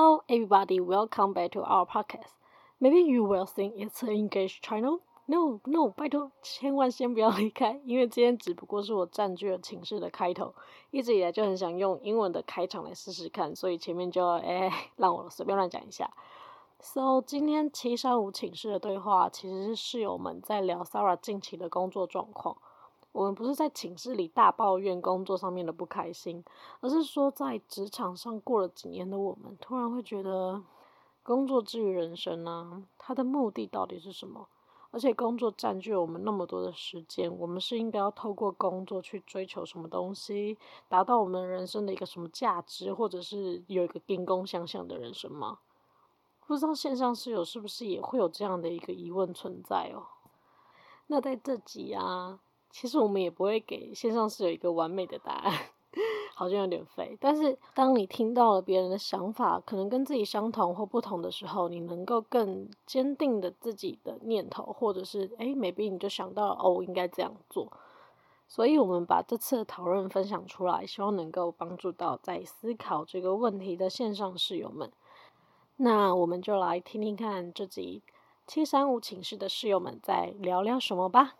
Hello, everybody. Welcome back to our podcast. Maybe you will think it's an English channel. No, no，拜托，千万先不要离开，因为今天只不过是我占据了寝室的开头，一直以来就很想用英文的开场来试试看，所以前面就哎让我随便乱讲一下。So，今天七三五寝室的对话其实是室友们在聊 Sarah 近期的工作状况。我们不是在寝室里大抱怨工作上面的不开心，而是说在职场上过了几年的我们，突然会觉得工作之于人生呢，它的目的到底是什么？而且工作占据了我们那么多的时间，我们是应该要透过工作去追求什么东西，达到我们人生的一个什么价值，或者是有一个兵工相向的人生吗？不知道线上室友是不是也会有这样的一个疑问存在哦？那在这集啊，其实我们也不会给线上室友一个完美的答案，好像有点废。但是当你听到了别人的想法，可能跟自己相同或不同的时候，你能够更坚定的自己的念头，或者是诶 m a y b e 你就想到哦，应该这样做。所以我们把这次的讨论分享出来，希望能够帮助到在思考这个问题的线上室友们。那我们就来听听看这集七三五寝室的室友们在聊聊什么吧。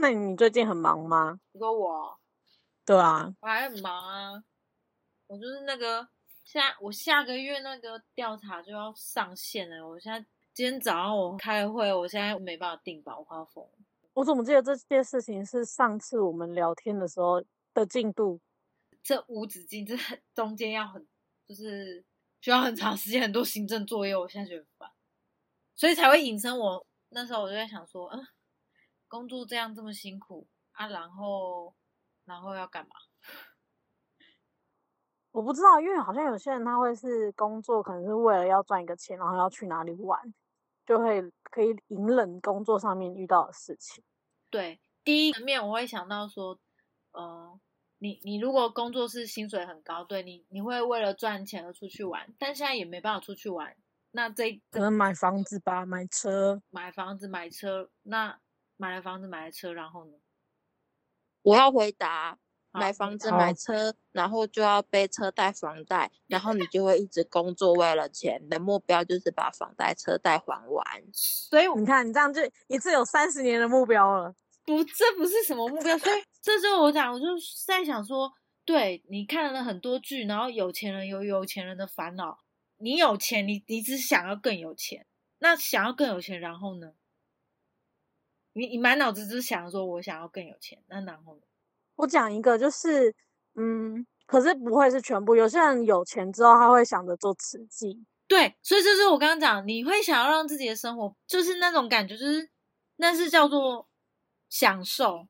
那你最近很忙吗？你说我？对啊，我还很忙啊。我就是那个下我下个月那个调查就要上线了。我现在今天早上我开会，我现在没办法定吧，我快要疯了。我怎么记得这件事情是上次我们聊天的时候的进度？这无止境，这中间要很，就是需要很长时间，很多行政作业，我现在觉得很烦，所以才会引申我那时候我就在想说，嗯，工作这样这么辛苦啊，然后然后要干嘛？我不知道，因为好像有些人他会是工作，可能是为了要赚一个钱，然后要去哪里玩，就会可以隐忍工作上面遇到的事情。对，第一层面我会想到说，嗯。你你如果工作是薪水很高，对你你会为了赚钱而出去玩，但现在也没办法出去玩，那这可能买房子吧，买车，买房子买车，那买了房子买了车，然后呢？我要回答，买房子买车，然后就要背车贷房贷，然后你就会一直工作为了钱，你的目标就是把房贷车贷还完。所以你看，你这样就一次有三十年的目标了。不，这不是什么目标，所以 这就我讲，我就在想说，对你看了很多剧，然后有钱人有有钱人的烦恼，你有钱，你你只想要更有钱，那想要更有钱，然后呢？你你满脑子只是想说，我想要更有钱，那然后？我讲一个，就是，嗯，可是不会是全部，有些人有钱之后，他会想着做慈济，对，所以就是我刚刚讲，你会想要让自己的生活，就是那种感觉，就是那是叫做。享受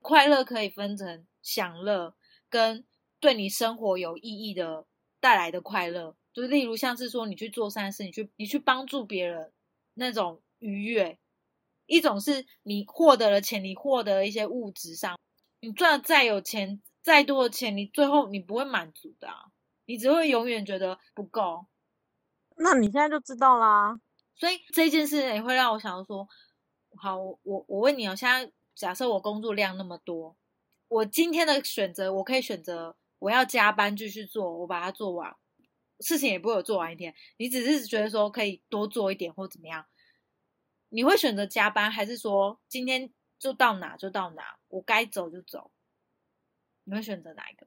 快乐可以分成享乐跟对你生活有意义的带来的快乐，就例如像是说你去做善事，你去你去帮助别人那种愉悦；一种是你获得了钱，你获得了一些物质上，你赚再有钱再多的钱，你最后你不会满足的，你只会永远觉得不够。那你现在就知道啦。所以这件事也会让我想到说。好，我我问你哦，现在假设我工作量那么多，我今天的选择，我可以选择我要加班继续做，我把它做完，事情也不会有做完一天。你只是觉得说可以多做一点或怎么样，你会选择加班，还是说今天就到哪就到哪，我该走就走？你会选择哪一个？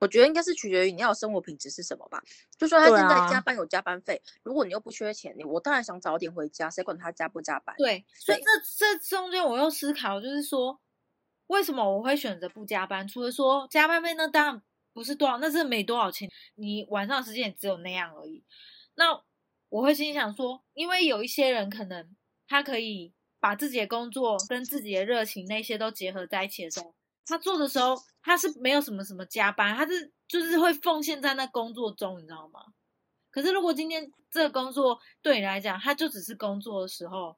我觉得应该是取决于你要生活品质是什么吧。就说他现在加班有加班费，如果你又不缺钱，你我当然想早点回家，谁管他加不加班？对，所以这这中间我又思考，就是说为什么我会选择不加班？除了说加班费，那当然不是多少，那是没多少钱，你晚上时间也只有那样而已。那我会心想说，因为有一些人可能他可以把自己的工作跟自己的热情那些都结合在一起的时候。他做的时候，他是没有什么什么加班，他是就是会奉献在那工作中，你知道吗？可是如果今天这个工作对你来讲，他就只是工作的时候，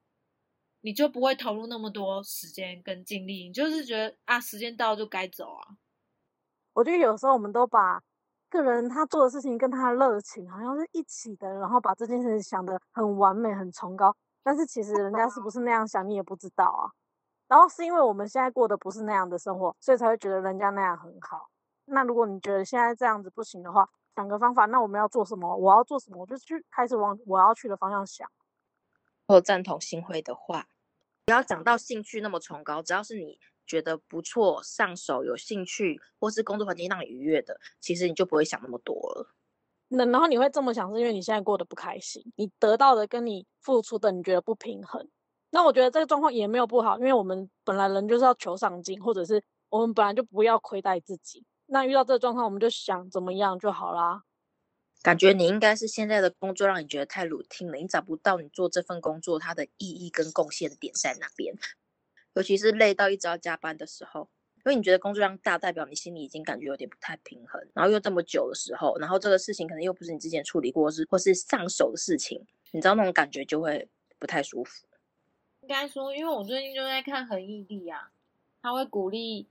你就不会投入那么多时间跟精力，你就是觉得啊，时间到就该走啊。我觉得有时候我们都把个人他做的事情跟他的热情好像是一起的，然后把这件事情想得很完美、很崇高，但是其实人家是不是那样想，你也不知道啊。然后是因为我们现在过的不是那样的生活，所以才会觉得人家那样很好。那如果你觉得现在这样子不行的话，想个方法，那我们要做什么？我要做什么？我就去开始往我要去的方向想。我赞同新辉的话，不要讲到兴趣那么崇高，只要是你觉得不错、上手、有兴趣，或是工作环境让你愉悦的，其实你就不会想那么多了。那然后你会这么想，是因为你现在过得不开心，你得到的跟你付出的，你觉得不平衡。那我觉得这个状况也没有不好，因为我们本来人就是要求上进，或者是我们本来就不要亏待自己。那遇到这个状况，我们就想怎么样就好啦。感觉你应该是现在的工作让你觉得太 routine 了，你找不到你做这份工作它的意义跟贡献点在哪边。尤其是累到一直要加班的时候，因为你觉得工作量大，代表你心里已经感觉有点不太平衡，然后又这么久的时候，然后这个事情可能又不是你之前处理过，是或是上手的事情，你知道那种感觉就会不太舒服。应该说，因为我最近就在看恒毅力啊，他会鼓励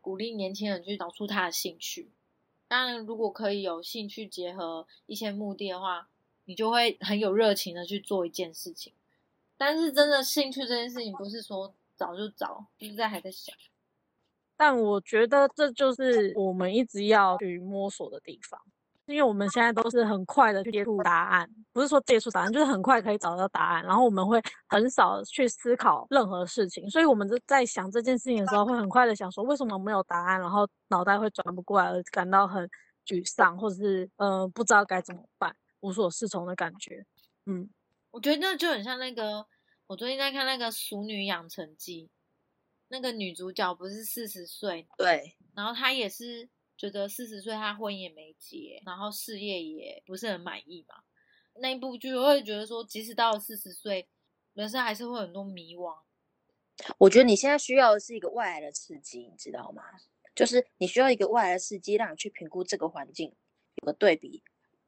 鼓励年轻人去找出他的兴趣。当然，如果可以有兴趣结合一些目的的话，你就会很有热情的去做一件事情。但是，真的兴趣这件事情，不是说找就找，就是在还在想。但我觉得这就是我们一直要去摸索的地方。因为我们现在都是很快的去接触答案，不是说接触答案，就是很快可以找到答案。然后我们会很少去思考任何事情，所以我们就在想这件事情的时候，会很快的想说为什么没有答案，然后脑袋会转不过来，而感到很沮丧，或者是呃不知道该怎么办，无所适从的感觉。嗯，我觉得就很像那个，我最近在看那个《熟女养成记》，那个女主角不是四十岁，对，然后她也是。觉得四十岁她婚也没结，然后事业也不是很满意嘛。那一部剧我会觉得说，即使到了四十岁，人生还是会很多迷惘。我觉得你现在需要的是一个外来的刺激，你知道吗？就是你需要一个外来的刺激，让你去评估这个环境，有个对比，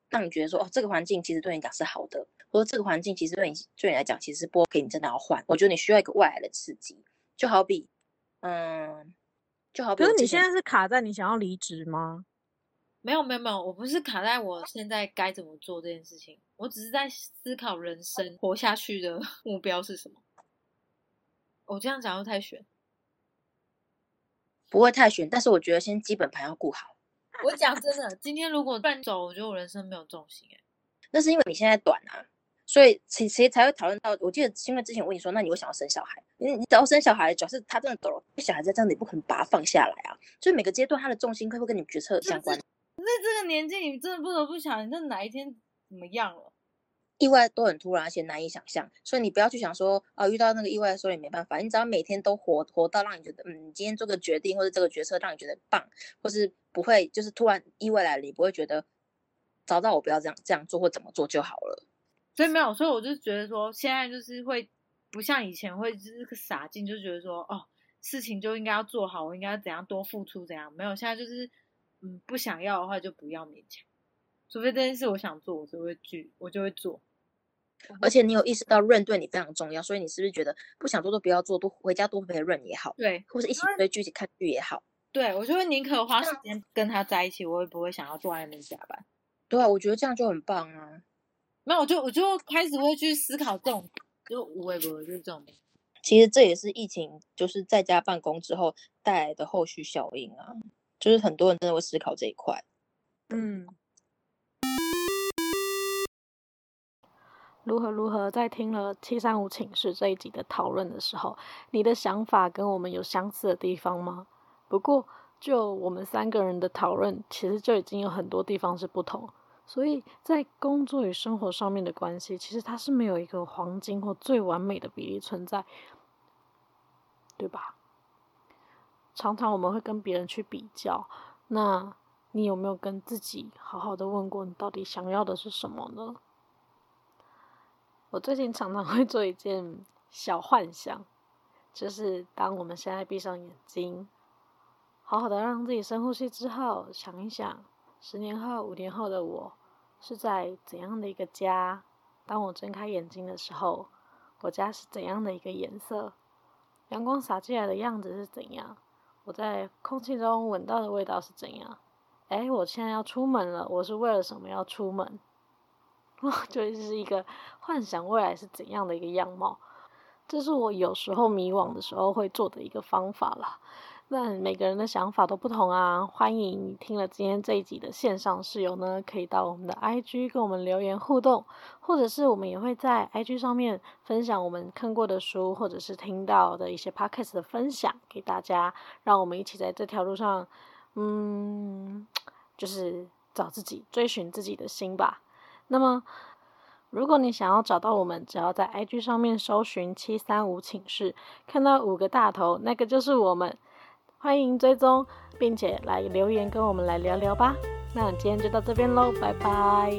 让你觉得说，哦，这个环境其实对你讲是好的，或者这个环境其实对你对你来讲其实不 OK，你真的要换。我觉得你需要一个外来的刺激，就好比，嗯。就好比，可是你现在是卡在你想要离职吗？没有没有没有，我不是卡在我现在该怎么做这件事情，我只是在思考人生活下去的 目标是什么。我这样讲又太悬，不会太悬，但是我觉得先基本盘要顾好。我讲真的，今天如果乱走，我觉得我人生没有重心哎。那是因为你现在短啊。所以谁谁才会讨论到？我记得因为之前我跟你说，那你会想要生小孩？你你只要生小孩，主要是他真的走了，小孩在这样，你不可能把他放下来啊。所以每个阶段他的重心会不会跟你决策相关？在这个年纪，你真的不得不想，你这哪一天怎么样了？意外都很突然，而且难以想象。所以你不要去想说啊，遇到那个意外的时候也没办法。你只要每天都活活到让你觉得，嗯，你今天做个决定或者这个决策让你觉得棒，或是不会就是突然意外来了，你不会觉得早知道我不要这样这样做或怎么做就好了。所以没有，所以我就觉得说，现在就是会不像以前会就是个傻劲，就觉得说，哦，事情就应该要做好，我应该怎样多付出怎样。没有，现在就是，嗯，不想要的话就不要勉强，除非这件事我想做，我就会去，我就会做。而且你有意识到润对你非常重要，所以你是不是觉得不想做都不要做，多回家多陪润也好，对，或者一起追剧、一起看剧也好，对我就会宁可花时间跟他在一起，我也不会想要坐在那边加班。对啊，我觉得这样就很棒啊。没有，我就我就开始会去思考这种，就无微不是这种。其实这也是疫情就是在家办公之后带来的后续效应啊，就是很多人真的会思考这一块。嗯。如何如何，在听了七三五寝室这一集的讨论的时候，你的想法跟我们有相似的地方吗？不过就我们三个人的讨论，其实就已经有很多地方是不同。所以在工作与生活上面的关系，其实它是没有一个黄金或最完美的比例存在，对吧？常常我们会跟别人去比较，那你有没有跟自己好好的问过，你到底想要的是什么呢？我最近常常会做一件小幻想，就是当我们现在闭上眼睛，好好的让自己深呼吸之后，想一想。十年后、五年后的我，是在怎样的一个家？当我睁开眼睛的时候，我家是怎样的一个颜色？阳光洒进来的样子是怎样？我在空气中闻到的味道是怎样？哎，我现在要出门了，我是为了什么要出门？我就是一个幻想未来是怎样的一个样貌。这是我有时候迷惘的时候会做的一个方法了。那每个人的想法都不同啊，欢迎听了今天这一集的线上室友呢，可以到我们的 IG 跟我们留言互动，或者是我们也会在 IG 上面分享我们看过的书，或者是听到的一些 Podcast 的分享给大家，让我们一起在这条路上，嗯，就是找自己，追寻自己的心吧。那么，如果你想要找到我们，只要在 IG 上面搜寻七三五寝室，看到五个大头，那个就是我们。欢迎追踪，并且来留言跟我们来聊聊吧。那今天就到这边喽，拜拜。